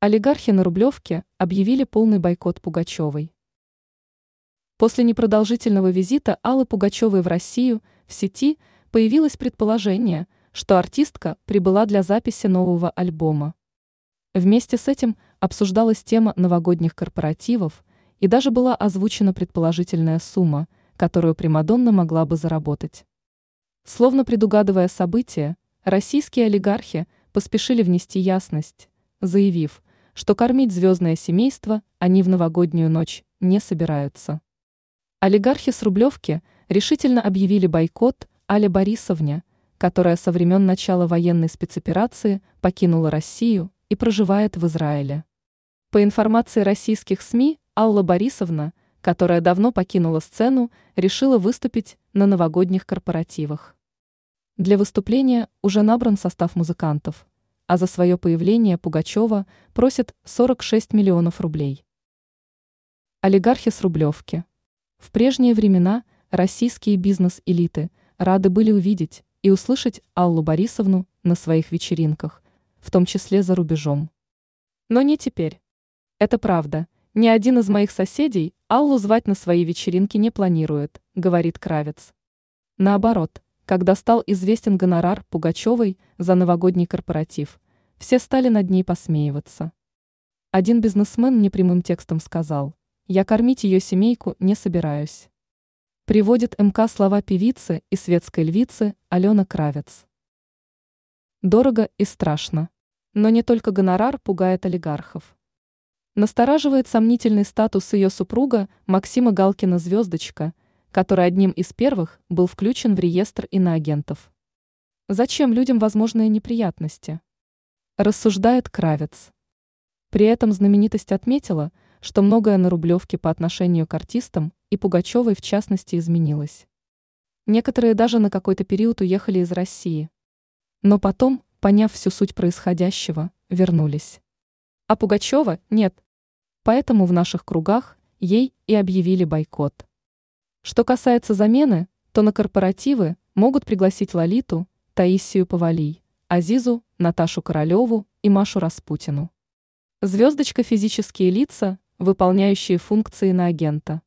Олигархи на Рублевке объявили полный бойкот Пугачевой. После непродолжительного визита Аллы Пугачевой в Россию в сети появилось предположение, что артистка прибыла для записи нового альбома. Вместе с этим обсуждалась тема новогодних корпоративов и даже была озвучена предположительная сумма, которую Примадонна могла бы заработать. Словно предугадывая события, российские олигархи поспешили внести ясность, заявив, что кормить звездное семейство они в новогоднюю ночь не собираются. Олигархи с Рублевки решительно объявили бойкот Але Борисовне, которая со времен начала военной спецоперации покинула Россию и проживает в Израиле. По информации российских СМИ, Алла Борисовна, которая давно покинула сцену, решила выступить на новогодних корпоративах. Для выступления уже набран состав музыкантов – а за свое появление Пугачева просит 46 миллионов рублей. Олигархи с Рублевки. В прежние времена российские бизнес-элиты рады были увидеть и услышать Аллу Борисовну на своих вечеринках, в том числе за рубежом. Но не теперь. Это правда. Ни один из моих соседей Аллу звать на свои вечеринки не планирует, говорит Кравец. Наоборот, когда стал известен гонорар Пугачевой за новогодний корпоратив, все стали над ней посмеиваться. Один бизнесмен мне прямым текстом сказал, я кормить ее семейку не собираюсь. Приводит МК слова певицы и светской львицы Алена Кравец. Дорого и страшно. Но не только гонорар пугает олигархов. Настораживает сомнительный статус ее супруга Максима Галкина-Звездочка – который одним из первых был включен в реестр иноагентов. Зачем людям возможные неприятности? Рассуждает Кравец. При этом знаменитость отметила, что многое на Рублевке по отношению к артистам и Пугачевой в частности изменилось. Некоторые даже на какой-то период уехали из России. Но потом, поняв всю суть происходящего, вернулись. А Пугачева нет. Поэтому в наших кругах ей и объявили бойкот. Что касается замены, то на корпоративы могут пригласить Лолиту, Таисию Павалий, Азизу, Наташу Королеву и Машу Распутину. Звездочка – физические лица, выполняющие функции на агента.